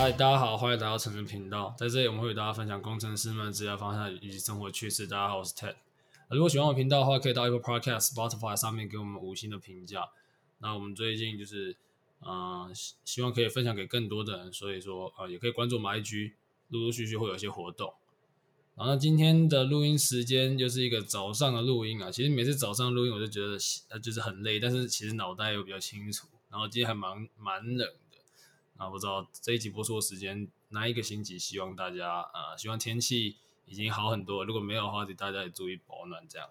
嗨，大家好，欢迎来到程人频道。在这里，我们会与大家分享工程师们的职业方向以及生活趣事。大家好，我是 Ted。如果喜欢我频道的话，可以到 Apple Podcast、Spotify 上面给我们五星的评价。那我们最近就是，嗯、呃，希望可以分享给更多的人，所以说，呃，也可以关注我们 IG，陆陆续续会有一些活动。然后今天的录音时间就是一个早上的录音啊。其实每次早上录音，我就觉得呃就是很累，但是其实脑袋又比较清楚。然后今天还蛮蛮冷啊，不知道这一集播出的时间哪一个星期？希望大家呃，希望天气已经好很多。如果没有的话，大家也注意保暖。这样，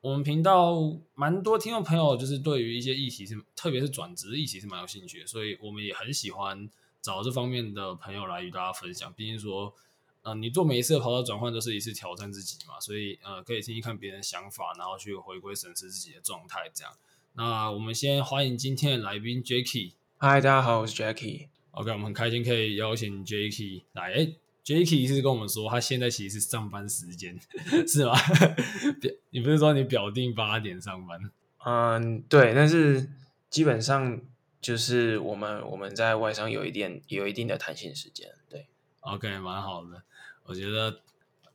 我们频道蛮多听众朋友，就是对于一些议题是，特别是转职议题是蛮有兴趣的，所以我们也很喜欢找这方面的朋友来与大家分享。毕竟说，呃，你做每一次的跑道转换都是一次挑战自己嘛，所以呃，可以听听看别人的想法，然后去回归审视自己的状态。这样，那我们先欢迎今天的来宾 Jacky。嗨，大家好，我是 Jacky。OK，我们很开心可以邀请 Jacky 来。哎，Jacky 是跟我们说，他现在其实是上班时间，是吗？表你不是说你表定八点上班？嗯，对。但是基本上就是我们我们在外商有一点有一定的弹性时间。对，OK，蛮好的。我觉得，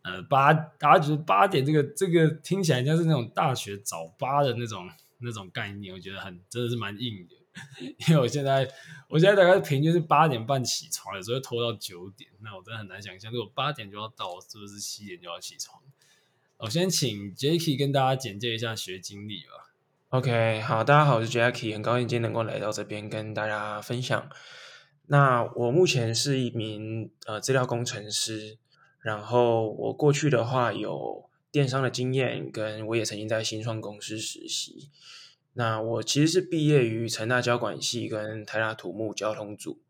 呃，八大家觉得八点这个这个听起来像是那种大学早八的那种那种概念，我觉得很真的是蛮硬的。因为我现在，我现在大概平均是八点半起床，有时候拖到九点，那我真的很难想象，如果八点就要到，是不是七点就要起床？我先请 Jacky 跟大家简介一下学经历吧。OK，好，大家好，我是 Jacky，很高兴今天能够来到这边跟大家分享。那我目前是一名呃资料工程师，然后我过去的话有电商的经验，跟我也曾经在新创公司实习。那我其实是毕业于成大交管系跟台大土木交通组，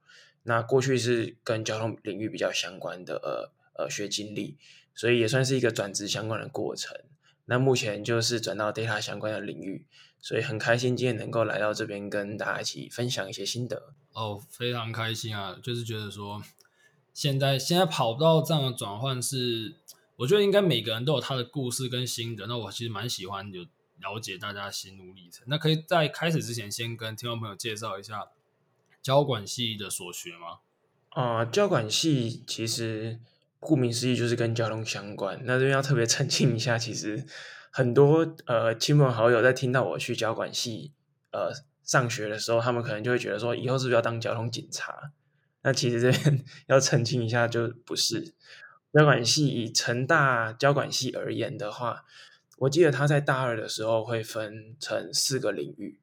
那过去是跟交通领域比较相关的呃呃学经历，所以也算是一个转职相关的过程。那目前就是转到 data 相关的领域，所以很开心今天能够来到这边跟大家一起分享一些心得。哦，非常开心啊！就是觉得说，现在现在跑道这样的转换是，我觉得应该每个人都有他的故事跟心得。那我其实蛮喜欢有。了解大家心路历程，那可以在开始之前先跟听众朋友介绍一下交管系的所学吗？啊、交管系其实顾名思义就是跟交通相关。那这边要特别澄清一下，其实很多呃亲朋好友在听到我去交管系呃上学的时候，他们可能就会觉得说，以后是不是要当交通警察？那其实这边 要澄清一下，就不是。交管系以成大交管系而言的话。我记得他在大二的时候会分成四个领域，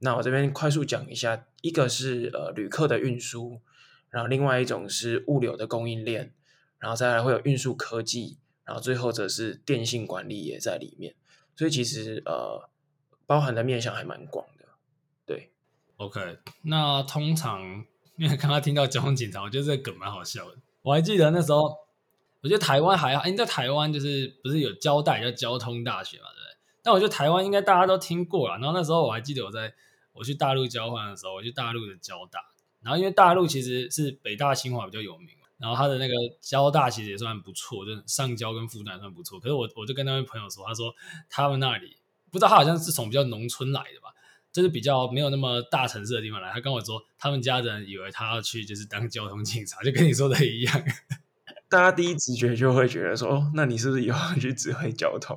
那我这边快速讲一下，一个是呃旅客的运输，然后另外一种是物流的供应链，然后再来会有运输科技，然后最后则是电信管理也在里面，所以其实呃包含的面向还蛮广的。对，OK，那通常因为刚刚听到交通警察，我觉得这个梗蛮好笑的，我还记得那时候。我觉得台湾还好，因为在台湾就是不是有交大叫交通大学嘛，对不对？但我觉得台湾应该大家都听过了。然后那时候我还记得我在我去大陆交换的时候，我去大陆的交大。然后因为大陆其实是北大、清华比较有名，然后他的那个交大其实也算不错，就是上交跟复旦算不错。可是我我就跟那位朋友说，他说他们那里不知道他好像是从比较农村来的吧，就是比较没有那么大城市的地方来。他跟我说，他们家人以为他要去就是当交通警察，就跟你说的一样。大家第一直觉就会觉得说，哦，那你是不是以后要去指挥交通？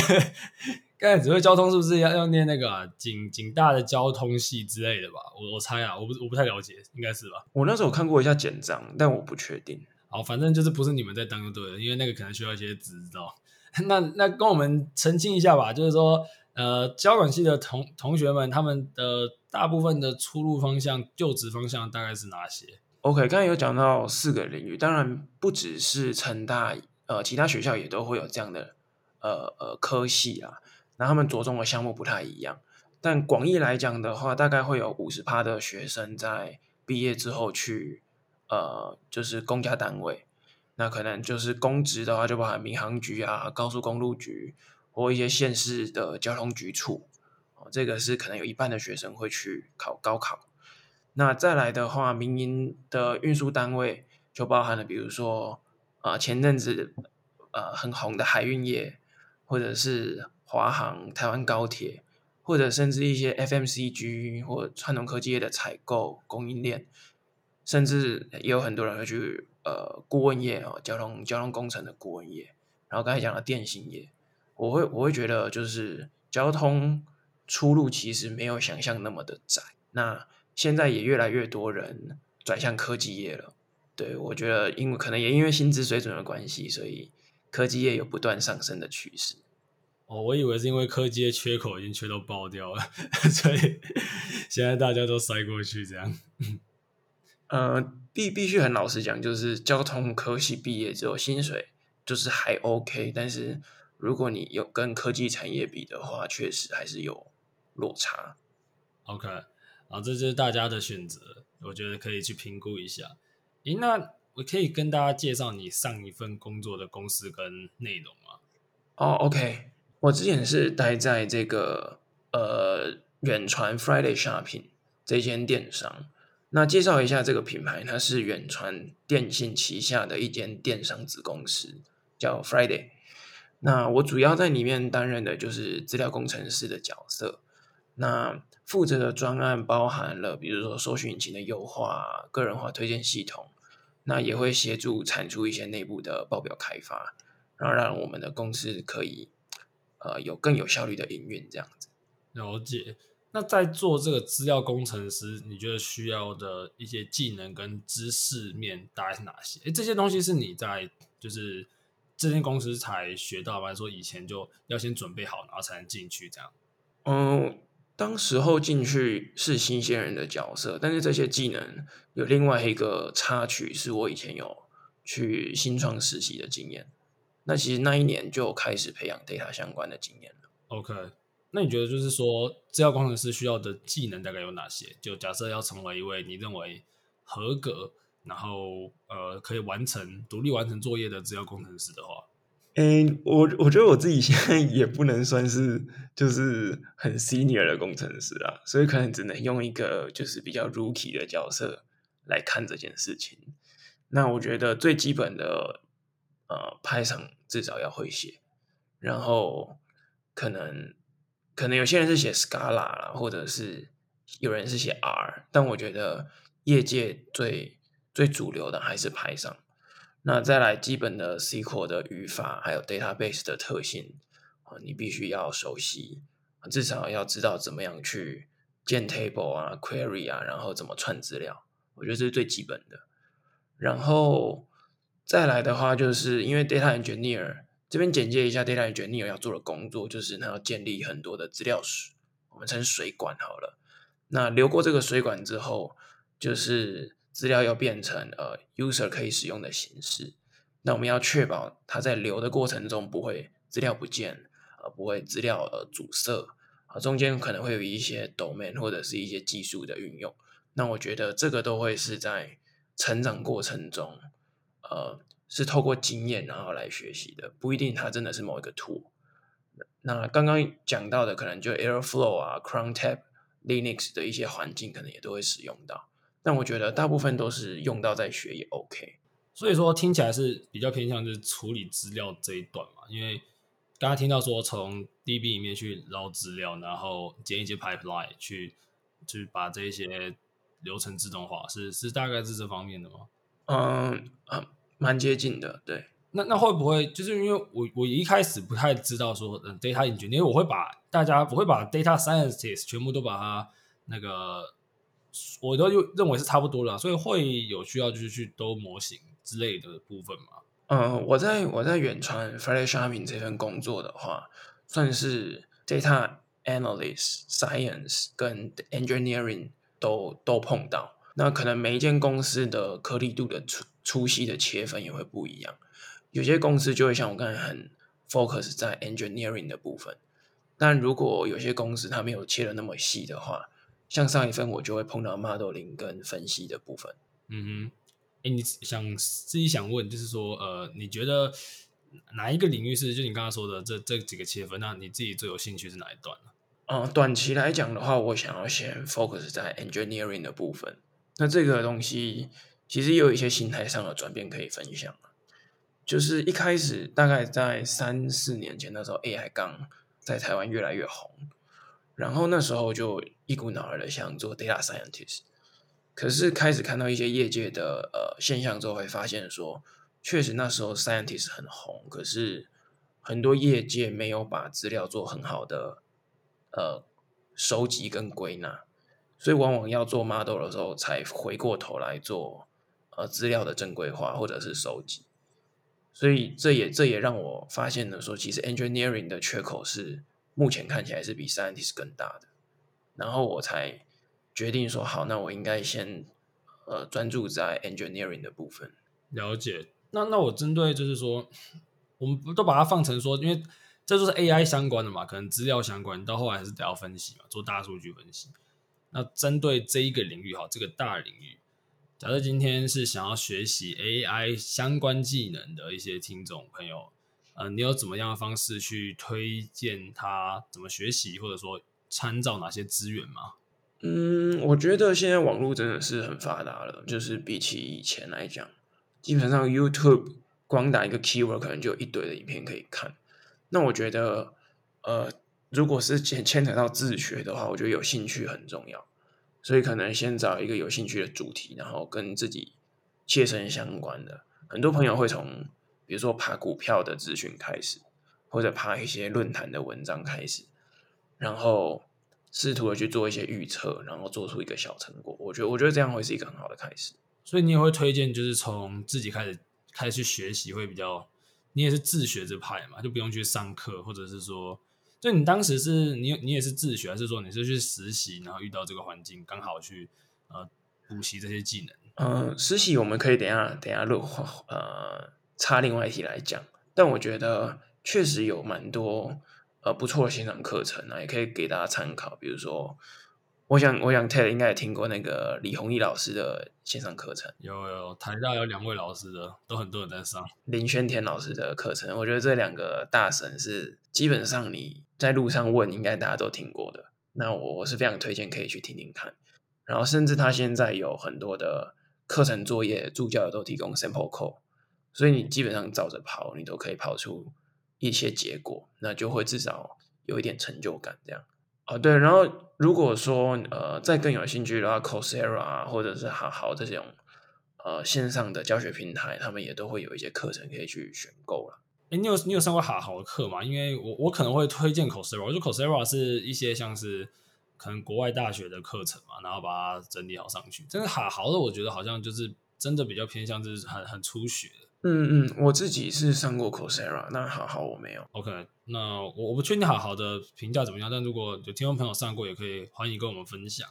刚才指挥交通是不是要要念那个啊，警警大的交通系之类的吧？我我猜啊，我不我不太了解，应该是吧？我那时候看过一下简章，但我不确定。好，反正就是不是你们在当就对了，因为那个可能需要一些执照。那那跟我们澄清一下吧，就是说，呃，交管系的同同学们，他们的大部分的出路方向、就职方向大概是哪些？OK，刚才有讲到四个领域，当然不只是成大，呃，其他学校也都会有这样的，呃呃科系啊。那他们着重的项目不太一样，但广义来讲的话，大概会有五十趴的学生在毕业之后去，呃，就是公家单位。那可能就是公职的话，就包含民航局啊、高速公路局或一些县市的交通局处。哦，这个是可能有一半的学生会去考高考。那再来的话，民营的运输单位就包含了，比如说，啊、前阵子呃很红的海运业，或者是华航、台湾高铁，或者甚至一些 FMCG 或传统科技业的采购供应链，甚至也有很多人会去呃顾问业哦，交通交通工程的顾问业。然后刚才讲的电信业，我会我会觉得就是交通出路其实没有想象那么的窄。那现在也越来越多人转向科技业了。对，我觉得因为可能也因为薪资水准的关系，所以科技业有不断上升的趋势。哦，我以为是因为科技业缺口已经缺到爆掉了，所以 现在大家都塞过去这样。呃，必必须很老实讲，就是交通科系毕业之后，薪水就是还 OK，但是如果你有跟科技产业比的话，确实还是有落差。OK，啊，这就是大家的选择，我觉得可以去评估一下。诶，那我可以跟大家介绍你上一份工作的公司跟内容吗？哦，OK。我之前是待在这个呃远传 Friday Shopping 这间电商，那介绍一下这个品牌，它是远传电信旗下的一间电商子公司，叫 Friday。那我主要在里面担任的就是资料工程师的角色，那负责的专案包含了比如说搜寻引擎的优化、个人化推荐系统，那也会协助产出一些内部的报表开发，然后让我们的公司可以。呃，有更有效率的营运这样子。了解。那在做这个资料工程师，你觉得需要的一些技能跟知识面大概是哪些？诶，这些东西是你在就是这间公司才学到吗？还是说以前就要先准备好，然后才能进去这样？嗯，当时候进去是新鲜人的角色，但是这些技能有另外一个插曲，是我以前有去新创实习的经验。那其实那一年就开始培养 data 相关的经验了。OK，那你觉得就是说，制药工程师需要的技能大概有哪些？就假设要成为一位你认为合格，然后呃可以完成独立完成作业的制药工程师的话，诶，我我觉得我自己现在也不能算是就是很 senior 的工程师啦，所以可能只能用一个就是比较 rookie 的角色来看这件事情。那我觉得最基本的。呃派上至少要会写，然后可能可能有些人是写 Scala 啦，或者是有人是写 R，但我觉得业界最最主流的还是 Python。那再来基本的 SQL 的语法，还有 database 的特性啊，你必须要熟悉，至少要知道怎么样去建 table 啊、query 啊，然后怎么串资料，我觉得这是最基本的。然后。再来的话，就是因为 data engineer 这边简介一下 data engineer 要做的工作，就是他要建立很多的资料水，我们称水管好了。那流过这个水管之后，就是资料要变成呃 user 可以使用的形式。那我们要确保它在流的过程中不会资料不见，呃不会资料呃阻塞啊，中间可能会有一些 domain 或者是一些技术的运用。那我觉得这个都会是在成长过程中。呃，是透过经验然后来学习的，不一定它真的是某一个 tool。那刚刚讲到的，可能就 Airflow 啊、Crontab、Linux 的一些环境，可能也都会使用到。但我觉得大部分都是用到在学也 OK。所以说听起来是比较偏向就是处理资料这一段嘛，因为刚刚听到说从 DB 里面去捞资料，然后建一些 pipeline 去去把这一些流程自动化，是是大概是这方面的吗？嗯啊。蛮接近的，对。那那会不会就是因为我我一开始不太知道说，嗯，data engineer，因为我会把大家我会把 data scientist 全部都把它那个，我都就认为是差不多了，所以会有需要就是去兜模型之类的部分吗？嗯，我在我在远传 Friday Shopping 这份工作的话，算是 data analyst、science 跟 engineering 都都碰到。那可能每一间公司的颗粒度的粗粗细的切分也会不一样，有些公司就会像我刚才很 focus 在 engineering 的部分，但如果有些公司它没有切的那么细的话，像上一份我就会碰到 modeling 跟分析的部分。嗯哼，哎，你想自己想问，就是说，呃，你觉得哪一个领域是就你刚刚说的这这几个切分，那你自己最有兴趣是哪一段呢？嗯，短期来讲的话，我想要先 focus 在 engineering 的部分。那这个东西其实也有一些心态上的转变可以分享，就是一开始大概在三四年前的时候，AI 刚在台湾越来越红，然后那时候就一股脑儿的想做 data scientist。可是开始看到一些业界的呃现象之后，会发现说，确实那时候 scientist 很红，可是很多业界没有把资料做很好的呃收集跟归纳，所以往往要做 model 的时候，才回过头来做呃资料的正规化或者是收集。所以这也这也让我发现了说，其实 engineering 的缺口是目前看起来是比 scientist 更大的。然后我才决定说，好，那我应该先呃专注在 engineering 的部分。了解。那那我针对就是说，我们不都把它放成说，因为这就是 AI 相关的嘛，可能资料相关，到后来还是得要分析嘛，做大数据分析。那针对这一个领域哈，这个大领域。假设今天是想要学习 AI 相关技能的一些听众朋友，呃，你有怎么样的方式去推荐他怎么学习，或者说参照哪些资源吗？嗯，我觉得现在网络真的是很发达了，就是比起以前来讲，基本上 YouTube 光打一个 keyword 可能就有一堆的影片可以看。那我觉得，呃，如果是牵牵扯到自学的话，我觉得有兴趣很重要。所以可能先找一个有兴趣的主题，然后跟自己切身相关的。很多朋友会从比如说爬股票的资讯开始，或者爬一些论坛的文章开始，然后试图的去做一些预测，然后做出一个小成果。我觉得，我觉得这样会是一个很好的开始。所以你也会推荐，就是从自己开始开始去学习，会比较。你也是自学这派嘛，就不用去上课，或者是说。就你当时是你你也是自学，还是说你是去实习，然后遇到这个环境，刚好去呃补习这些技能？呃，实习我们可以等一下等一下录呃插另外一题来讲，但我觉得确实有蛮多呃不错的线上课程啊，也可以给大家参考，比如说。我想，我想 Ted 应该也听过那个李宏毅老师的线上课程。有有，台大有两位老师的，都很多人在上。林轩田老师的课程，我觉得这两个大神是基本上你在路上问，应该大家都听过的。那我我是非常推荐可以去听听看。然后，甚至他现在有很多的课程作业，助教也都提供 sample code，所以你基本上照着跑，你都可以跑出一些结果，那就会至少有一点成就感这样。哦，对，然后如果说呃再更有兴趣的话，Coursera 啊，或者是好好这种呃线上的教学平台，他们也都会有一些课程可以去选购了。哎，你有你有上过好好的课吗？因为我我可能会推荐 Coursera，我觉得 Coursera 是一些像是可能国外大学的课程嘛，然后把它整理好上去。但是好好的，我觉得好像就是真的比较偏向就是很很初学。嗯嗯，我自己是上过 Coursera，那好好我没有。OK，那我我不确定好好的评价怎么样，但如果有听众朋友上过，也可以欢迎跟我们分享。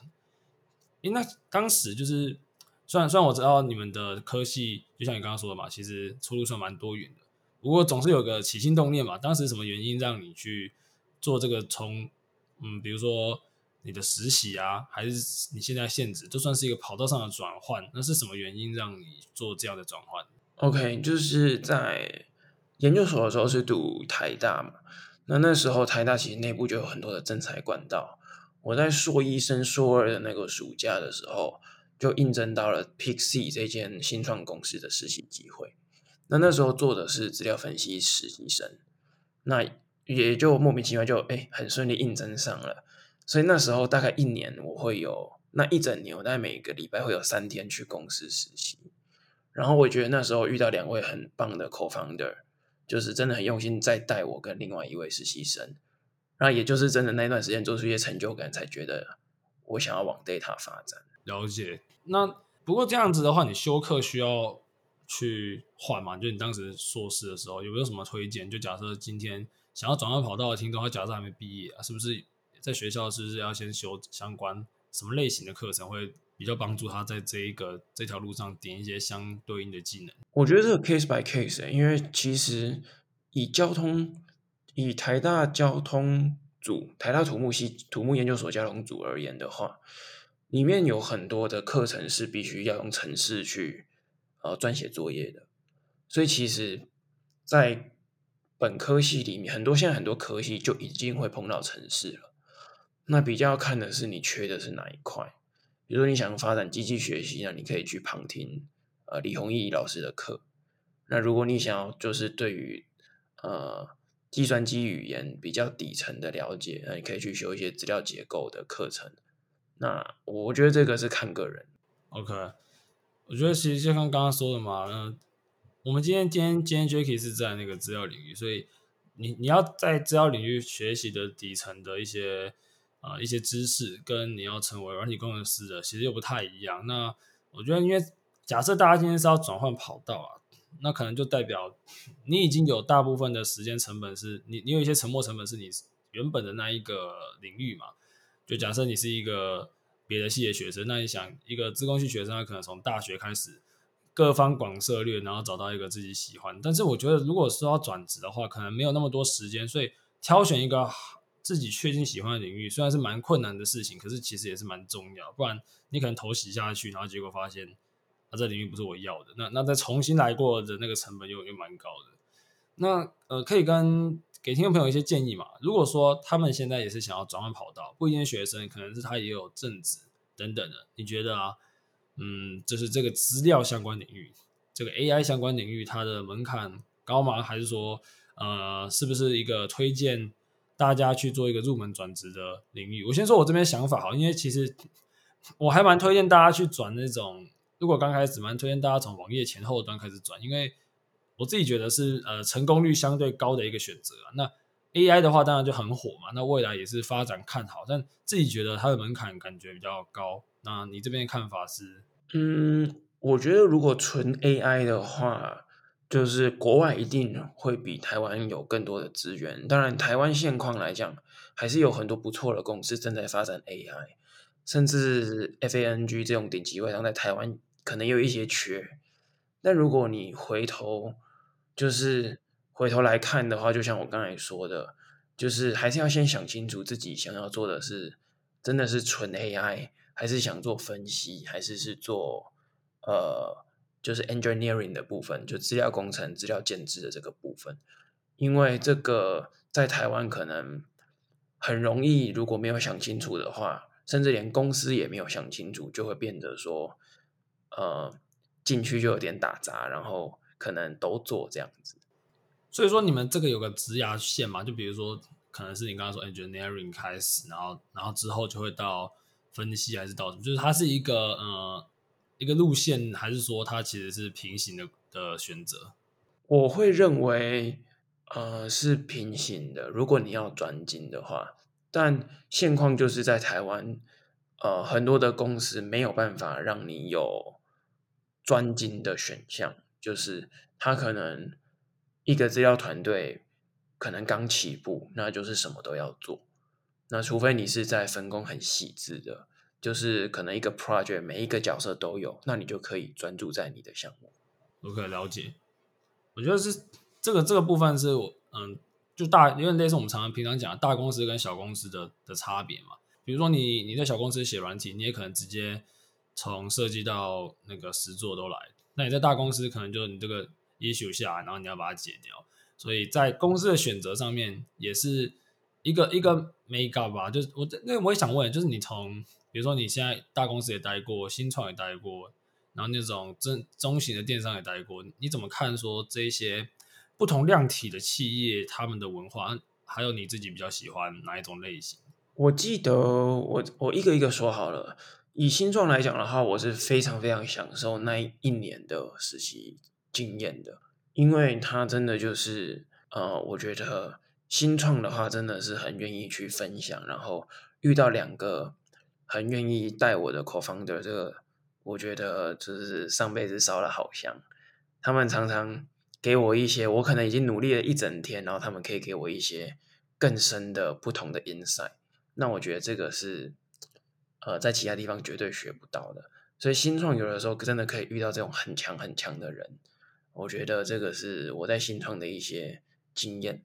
诶，那当时就是虽然虽然我知道你们的科系，就像你刚刚说的嘛，其实出路算蛮多元的。不过总是有个起心动念嘛，当时什么原因让你去做这个从？从嗯，比如说你的实习啊，还是你现在现职，就算是一个跑道上的转换，那是什么原因让你做这样的转换？OK，就是在研究所的时候是读台大嘛，那那时候台大其实内部就有很多的征才管道。我在硕一升硕二的那个暑假的时候，就应征到了 Pixie 这间新创公司的实习机会。那那时候做的是资料分析实习生，那也就莫名其妙就哎很顺利应征上了。所以那时候大概一年我会有那一整年，我大概每个礼拜会有三天去公司实习。然后我觉得那时候遇到两位很棒的 co-founder，就是真的很用心在带我跟另外一位实习生，然后也就是真的那段时间做出一些成就感，才觉得我想要往 data 发展。了解。那不过这样子的话，你修课需要去换吗？就你当时硕士的时候有没有什么推荐？就假设今天想要转换跑道的听众，他假设还没毕业啊，是不是在学校是不是要先修相关什么类型的课程会？比较帮助他在这一个这条路上点一些相对应的技能。我觉得这个 case by case，因为其实以交通，以台大交通组、台大土木系土木研究所交通组而言的话，里面有很多的课程是必须要用程式去呃撰写作业的，所以其实，在本科系里面，很多现在很多科系就已经会碰到城市了。那比较看的是你缺的是哪一块。比如说你想发展机器学习，那你可以去旁听呃李弘毅老师的课。那如果你想要就是对于呃计算机语言比较底层的了解，那你可以去修一些资料结构的课程。那我觉得这个是看个人。OK，我觉得其实就像刚刚说的嘛，嗯，我们今天今天今天 Jacky 是在那个资料领域，所以你你要在资料领域学习的底层的一些啊、一些知识，跟你要成为软体工程师的，其实又不太一样。那我觉得，因为假设大家今天是要转换跑道啊，那可能就代表你已经有大部分的时间成本是你你有一些沉没成本是你原本的那一个领域嘛。就假设你是一个。别的系的学生，那你想一个自工系学生，他可能从大学开始各方广涉略，然后找到一个自己喜欢。但是我觉得，如果说要转职的话，可能没有那么多时间，所以挑选一个自己确定喜欢的领域，虽然是蛮困难的事情，可是其实也是蛮重要。不然你可能投洗下去，然后结果发现啊，这领域不是我要的，那那再重新来过的那个成本又又蛮高的。那呃，可以跟。给听众朋友一些建议嘛。如果说他们现在也是想要转换跑道，不一定学生，可能是他也有正职等等的。你觉得啊，嗯，就是这个资料相关领域，这个 AI 相关领域，它的门槛高吗？还是说，呃，是不是一个推荐大家去做一个入门转职的领域？我先说我这边想法好，因为其实我还蛮推荐大家去转那种，如果刚开始蛮推荐大家从网页前后端开始转，因为。我自己觉得是呃成功率相对高的一个选择啊。那 AI 的话当然就很火嘛，那未来也是发展看好，但自己觉得它的门槛感觉比较高。那你这边看法是？嗯，我觉得如果纯 AI 的话，就是国外一定会比台湾有更多的资源。当然，台湾现况来讲，还是有很多不错的公司正在发展 AI，甚至 FANG 这种顶级外商在台湾可能有一些缺。但如果你回头，就是回头来看的话，就像我刚才说的，就是还是要先想清楚自己想要做的是真的是纯 AI，还是想做分析，还是是做呃，就是 engineering 的部分，就资料工程、资料建制的这个部分。因为这个在台湾可能很容易，如果没有想清楚的话，甚至连公司也没有想清楚，就会变得说，呃。进去就有点打杂，然后可能都做这样子。所以说你们这个有个职涯线嘛？就比如说，可能是你刚刚说 engineering 开始，然后然后之后就会到分析，还是到什么？就是它是一个呃一个路线，还是说它其实是平行的的选择？我会认为呃是平行的。如果你要专精的话，但现况就是在台湾，呃很多的公司没有办法让你有。专精的选项就是，他可能一个资料团队可能刚起步，那就是什么都要做。那除非你是在分工很细致的，就是可能一个 project 每一个角色都有，那你就可以专注在你的项目。OK，了解。我觉得是这个这个部分是我嗯，就大因为类似我们常常平常讲大公司跟小公司的的差别嘛。比如说你你在小公司写软体，你也可能直接。从设计到那个实作都来，那你在大公司可能就你这个 issue 下，然后你要把它解掉，所以在公司的选择上面也是一个一个 make up 吧。就是我那我也想问，就是你从比如说你现在大公司也待过，新创也待过，然后那种中中型的电商也待过，你怎么看说这些不同量体的企业他们的文化，还有你自己比较喜欢哪一种类型？我记得我我一个一个说好了。以新创来讲的话，我是非常非常享受那一年的实习经验的，因为他真的就是，呃，我觉得新创的话真的是很愿意去分享，然后遇到两个很愿意带我的 co-founder，这个我觉得就是上辈子烧了好香。他们常常给我一些，我可能已经努力了一整天，然后他们可以给我一些更深的不同的 insight。那我觉得这个是。呃，在其他地方绝对学不到的，所以新创有的时候真的可以遇到这种很强很强的人，我觉得这个是我在新创的一些经验。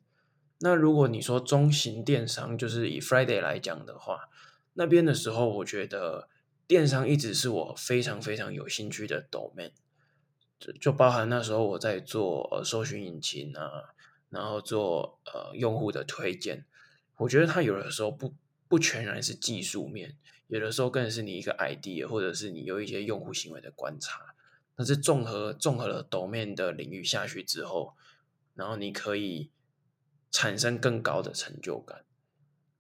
那如果你说中型电商，就是以 Friday 来讲的话，那边的时候，我觉得电商一直是我非常非常有兴趣的 domain，就就包含那时候我在做呃搜寻引擎啊，然后做呃用户的推荐，我觉得它有的时候不不全然是技术面。有的时候更是你一个 idea，或者是你有一些用户行为的观察，那是综合综合了 domain 的领域下去之后，然后你可以产生更高的成就感。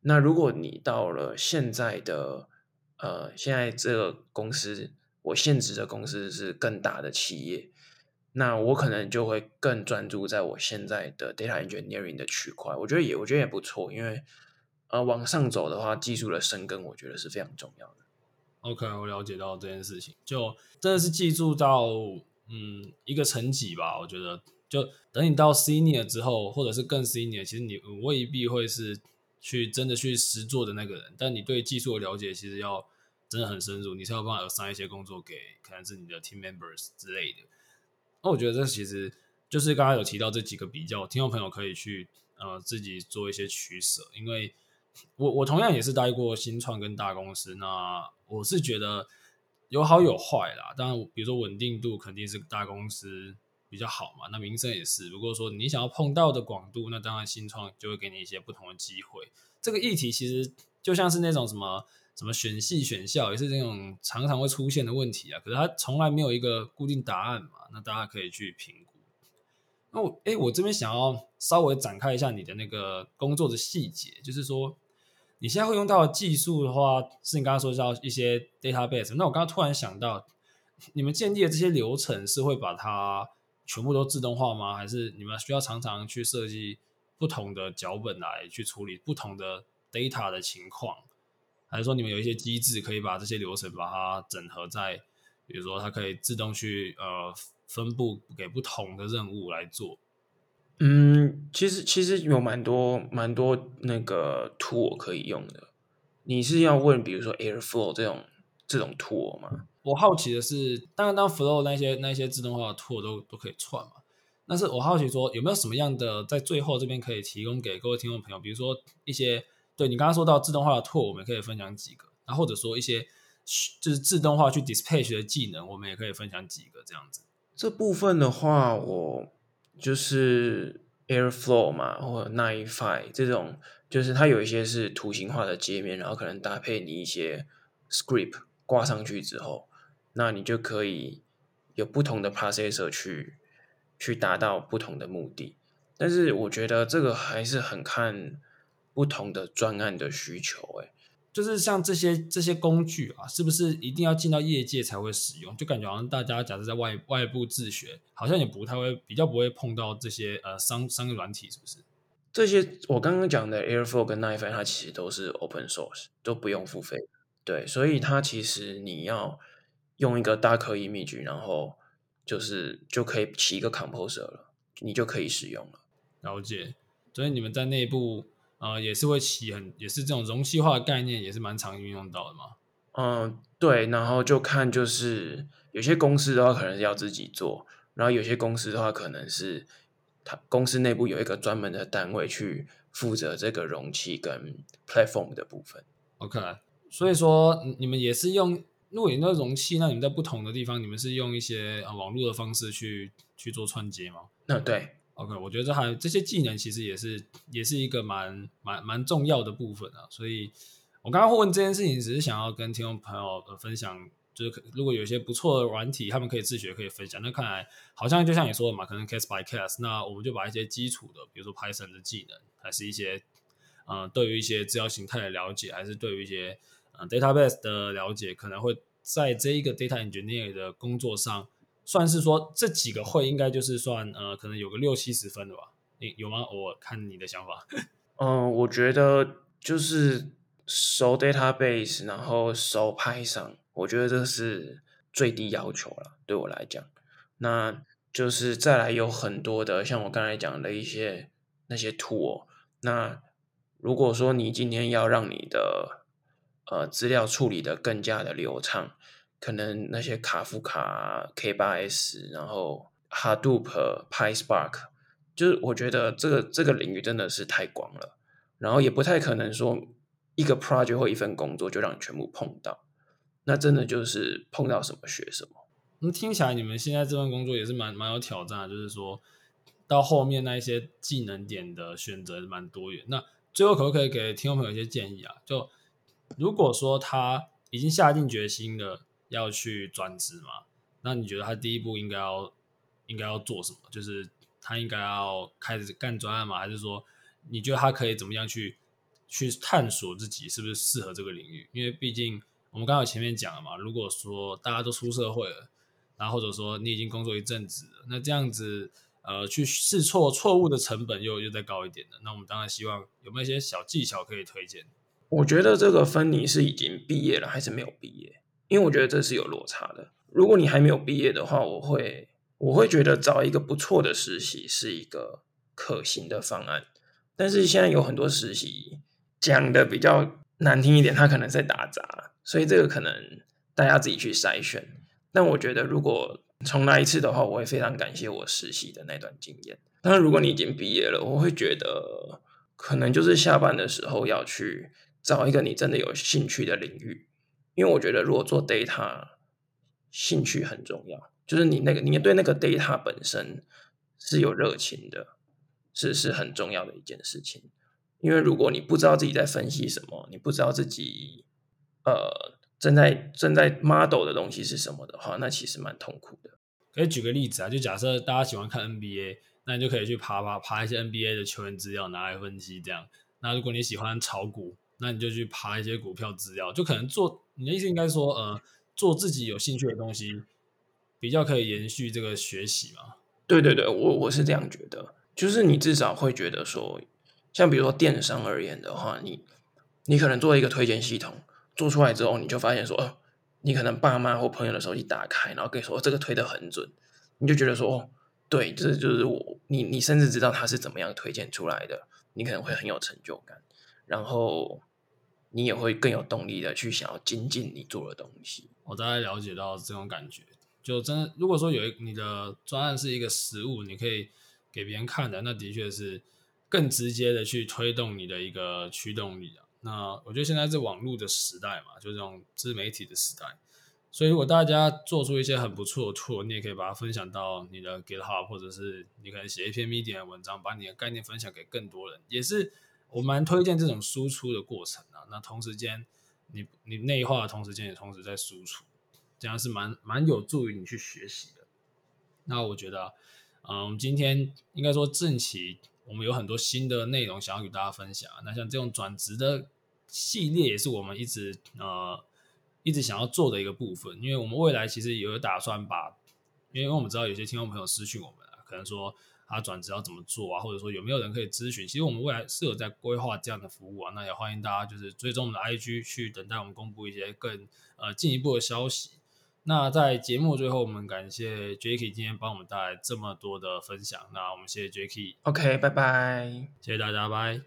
那如果你到了现在的呃现在这个公司，我现职的公司是更大的企业，那我可能就会更专注在我现在的 data engineering 的区块。我觉得也我觉得也不错，因为呃往上走的话，技术的深耕我觉得是非常重要的。OK，我了解到这件事情，就真的是记住到嗯一个层级吧。我觉得，就等你到 senior 之后，或者是更 senior，其实你未必会是去真的去实做的那个人，但你对技术的了解其实要。真的很深入，你才有办法上一些工作给可能是你的 team members 之类的。那我觉得这其实就是刚刚有提到这几个比较，听众朋友可以去呃自己做一些取舍。因为我我同样也是待过新创跟大公司，那我是觉得有好有坏啦。当然，比如说稳定度肯定是大公司比较好嘛，那名声也是。如果说你想要碰到的广度，那当然新创就会给你一些不同的机会。这个议题其实就像是那种什么。什么选系选校也是这种常常会出现的问题啊，可是它从来没有一个固定答案嘛，那大家可以去评估。那我诶，我这边想要稍微展开一下你的那个工作的细节，就是说你现在会用到的技术的话，是你刚刚说到一些 database。那我刚刚突然想到，你们建立的这些流程是会把它全部都自动化吗？还是你们需要常常去设计不同的脚本来去处理不同的 data 的情况？还是说你们有一些机制可以把这些流程把它整合在，比如说它可以自动去呃分布给不同的任务来做？嗯，其实其实有蛮多蛮多那个 tool 可以用的。你是要问比如说 Airflow 这种这种 tool 吗？我好奇的是，当然当 Flow 那些那些自动化的 tool 都都可以串嘛。但是我好奇说有没有什么样的在最后这边可以提供给各位听众朋友，比如说一些。对，你刚刚说到自动化的 tool，我们可以分享几个，然后或者说一些就是自动化去 dispatch 的技能，我们也可以分享几个这样子。这部分的话，我就是 Airflow 嘛，或者 Nightify 这种，就是它有一些是图形化的界面，然后可能搭配你一些 script 挂上去之后，那你就可以有不同的 processor 去去达到不同的目的。但是我觉得这个还是很看。不同的专案的需求，哎，就是像这些这些工具啊，是不是一定要进到业界才会使用？就感觉好像大家假设在外外部自学，好像也不太会，比较不会碰到这些呃商商业软体，是不是？这些我刚刚讲的 Airflow 跟 Nightify 它其实都是 Open Source，都不用付费。对，所以它其实你要用一个 Docker image，然后就是就可以起一个 Composer 了，你就可以使用了。了解。所以你们在内部。啊、呃，也是会起很，也是这种容器化的概念，也是蛮常运用到的嘛。嗯，对，然后就看就是有些公司的话，可能是要自己做，然后有些公司的话，可能是他公司内部有一个专门的单位去负责这个容器跟 platform 的部分。OK，所以说你们也是用，如果你那容器，那你们在不同的地方，你们是用一些呃网络的方式去去做串接吗？那对。OK，我觉得这还这些技能其实也是也是一个蛮蛮蛮重要的部分啊。所以我刚刚会问这件事情，只是想要跟听众朋友呃分享，就是如果有一些不错的软体，他们可以自学可以分享。那看来好像就像你说的嘛，可能 case by case，那我们就把一些基础的，比如说 Python 的技能，还是一些呃对于一些资料形态的了解，还是对于一些呃 database 的了解，可能会在这一个 data engineer 的工作上。算是说这几个会应该就是算呃，可能有个六七十分的吧？你有吗？我看你的想法。嗯、我觉得就是熟 database，然后熟 Python，我觉得这是最低要求了，对我来讲。那就是再来有很多的，像我刚才讲的一些那些 tool。那如果说你今天要让你的呃资料处理得更加的流畅。可能那些卡夫卡、K8s，然后 Hadoop、PySpark，就是我觉得这个这个领域真的是太广了，然后也不太可能说一个 project 或一份工作就让你全部碰到，那真的就是碰到什么学什么。那听起来你们现在这份工作也是蛮蛮有挑战，就是说到后面那一些技能点的选择蛮多元。那最后可不可以给听众朋友一些建议啊？就如果说他已经下定决心了。要去转职嘛？那你觉得他第一步应该要应该要做什么？就是他应该要开始干专案吗？还是说你觉得他可以怎么样去去探索自己是不是适合这个领域？因为毕竟我们刚好前面讲了嘛，如果说大家都出社会了，然后或者说你已经工作一阵子了，那这样子呃去试错错误的成本又又再高一点的，那我们当然希望有没有一些小技巧可以推荐？我觉得这个分你是已经毕业了还是没有毕业，因为我觉得这是有落差的。如果你还没有毕业的话，我会我会觉得找一个不错的实习是一个可行的方案。但是现在有很多实习讲的比较难听一点，他可能在打杂，所以这个可能大家自己去筛选。但我觉得如果重来一次的话，我会非常感谢我实习的那段经验。当然，如果你已经毕业了，我会觉得可能就是下班的时候要去找一个你真的有兴趣的领域，因为我觉得如果做 data。兴趣很重要，就是你那个你对那个 data 本身是有热情的，是是很重要的一件事情。因为如果你不知道自己在分析什么，你不知道自己呃正在正在 model 的东西是什么的话，那其实蛮痛苦的。可以举个例子啊，就假设大家喜欢看 NBA，那你就可以去爬爬爬一些 NBA 的球员资料拿来分析这样。那如果你喜欢炒股，那你就去爬一些股票资料，就可能做你的意思应该说呃。做自己有兴趣的东西，比较可以延续这个学习嘛？对对对，我我是这样觉得，就是你至少会觉得说，像比如说电商而言的话，你你可能做一个推荐系统，做出来之后，你就发现说，哦，你可能爸妈或朋友的手机打开，然后跟你说，这个推得很准，你就觉得说，哦，对，这就是我，你你甚至知道他是怎么样推荐出来的，你可能会很有成就感，然后。你也会更有动力的去想要精进你做的东西。我大概了解到这种感觉，就真的，如果说有一你的专案是一个实物，你可以给别人看的，那的确是更直接的去推动你的一个驱动力啊。那我觉得现在是网络的时代嘛，就这种自媒体的时代，所以如果大家做出一些很不错的图，你也可以把它分享到你的 GitHub，或者是你可能写一篇 Medium 文章，把你的概念分享给更多人，也是。我蛮推荐这种输出的过程啊，那同时间你你内化的同时间也同时在输出，这样是蛮蛮有助于你去学习的。那我觉得，嗯，我们今天应该说正期我们有很多新的内容想要与大家分享。那像这种转职的系列也是我们一直呃一直想要做的一个部分，因为我们未来其实也有打算把，因为我们知道有些听众朋友私讯我们啊，可能说。他转职要怎么做啊？或者说有没有人可以咨询？其实我们未来是有在规划这样的服务啊。那也欢迎大家就是追踪我们的 IG 去等待我们公布一些更呃进一步的消息。那在节目最后，我们感谢 Jacky 今天帮我们带来这么多的分享。那我们谢谢 Jacky。OK，拜拜，谢谢大家，拜。